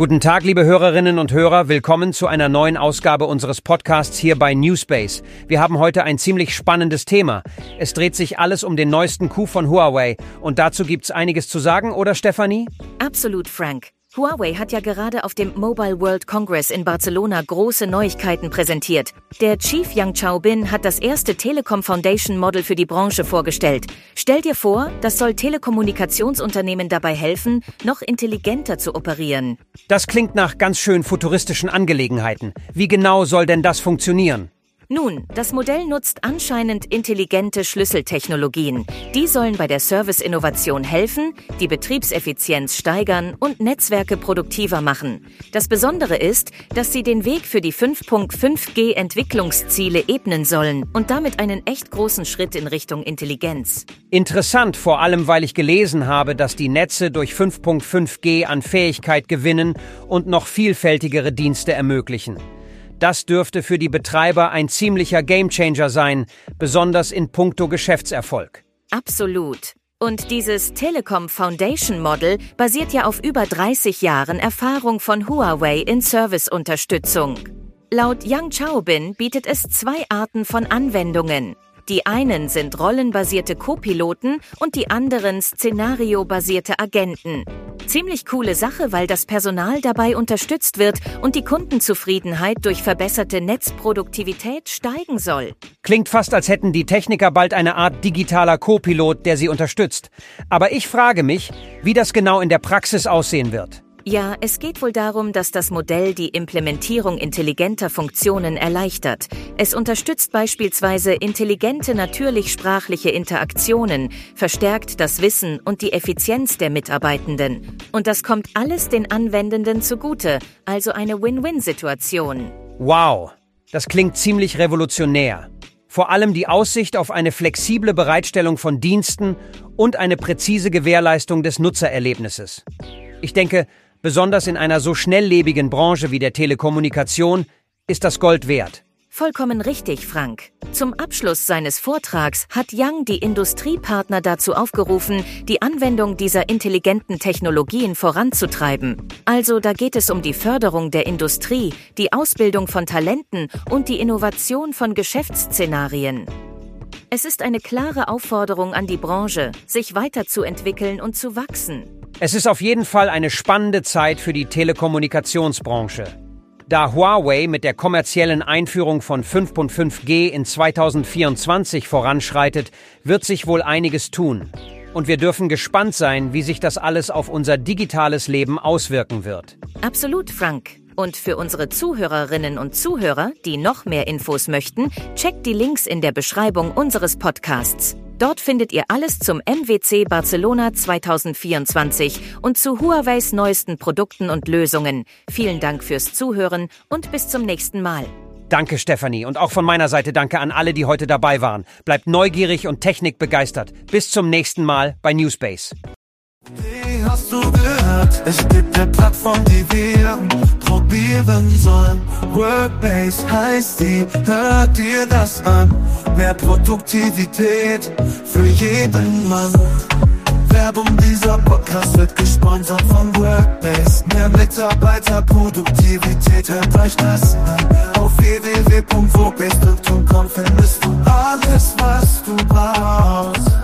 Guten Tag, liebe Hörerinnen und Hörer. Willkommen zu einer neuen Ausgabe unseres Podcasts hier bei Newspace. Wir haben heute ein ziemlich spannendes Thema. Es dreht sich alles um den neuesten Coup von Huawei. Und dazu gibt's einiges zu sagen, oder Stefanie? Absolut, Frank. Huawei hat ja gerade auf dem Mobile World Congress in Barcelona große Neuigkeiten präsentiert. Der Chief Yang Chaobin hat das erste Telekom Foundation Model für die Branche vorgestellt. Stell dir vor, das soll Telekommunikationsunternehmen dabei helfen, noch intelligenter zu operieren. Das klingt nach ganz schön futuristischen Angelegenheiten. Wie genau soll denn das funktionieren? Nun, das Modell nutzt anscheinend intelligente Schlüsseltechnologien. Die sollen bei der Service-Innovation helfen, die Betriebseffizienz steigern und Netzwerke produktiver machen. Das Besondere ist, dass sie den Weg für die 5.5G Entwicklungsziele ebnen sollen und damit einen echt großen Schritt in Richtung Intelligenz. Interessant, vor allem weil ich gelesen habe, dass die Netze durch 5.5G an Fähigkeit gewinnen und noch vielfältigere Dienste ermöglichen. Das dürfte für die Betreiber ein ziemlicher Gamechanger sein, besonders in puncto Geschäftserfolg. Absolut. Und dieses Telekom Foundation Model basiert ja auf über 30 Jahren Erfahrung von Huawei in Serviceunterstützung. Laut Yang Chaobin bietet es zwei Arten von Anwendungen. Die einen sind rollenbasierte Co-Piloten und die anderen szenariobasierte Agenten. Ziemlich coole Sache, weil das Personal dabei unterstützt wird und die Kundenzufriedenheit durch verbesserte Netzproduktivität steigen soll. Klingt fast, als hätten die Techniker bald eine Art digitaler Co-Pilot, der sie unterstützt. Aber ich frage mich, wie das genau in der Praxis aussehen wird. Ja, es geht wohl darum, dass das Modell die Implementierung intelligenter Funktionen erleichtert. Es unterstützt beispielsweise intelligente natürlich-sprachliche Interaktionen, verstärkt das Wissen und die Effizienz der Mitarbeitenden. Und das kommt alles den Anwendenden zugute, also eine Win-Win-Situation. Wow, das klingt ziemlich revolutionär. Vor allem die Aussicht auf eine flexible Bereitstellung von Diensten und eine präzise Gewährleistung des Nutzererlebnisses. Ich denke, Besonders in einer so schnelllebigen Branche wie der Telekommunikation ist das Gold wert. Vollkommen richtig, Frank. Zum Abschluss seines Vortrags hat Young die Industriepartner dazu aufgerufen, die Anwendung dieser intelligenten Technologien voranzutreiben. Also da geht es um die Förderung der Industrie, die Ausbildung von Talenten und die Innovation von Geschäftsszenarien. Es ist eine klare Aufforderung an die Branche, sich weiterzuentwickeln und zu wachsen. Es ist auf jeden Fall eine spannende Zeit für die Telekommunikationsbranche. Da Huawei mit der kommerziellen Einführung von 5.5G in 2024 voranschreitet, wird sich wohl einiges tun. Und wir dürfen gespannt sein, wie sich das alles auf unser digitales Leben auswirken wird. Absolut, Frank. Und für unsere Zuhörerinnen und Zuhörer, die noch mehr Infos möchten, checkt die Links in der Beschreibung unseres Podcasts. Dort findet ihr alles zum MWC Barcelona 2024 und zu Huaweis neuesten Produkten und Lösungen. Vielen Dank fürs Zuhören und bis zum nächsten Mal. Danke, Stefanie. Und auch von meiner Seite danke an alle, die heute dabei waren. Bleibt neugierig und technikbegeistert. Bis zum nächsten Mal bei Newspace. Wie hast du gehört? Es gibt eine Plattform, die wir probieren haben sollen. Workbase heißt die, hört dir das an. Mehr Produktivität für jeden Mann. Werbung dieser Podcast wird gesponsert von Workbase. Mehr Mitarbeiter Produktivität hört euch das an. Auf www.wobest.com findest du alles, was du brauchst.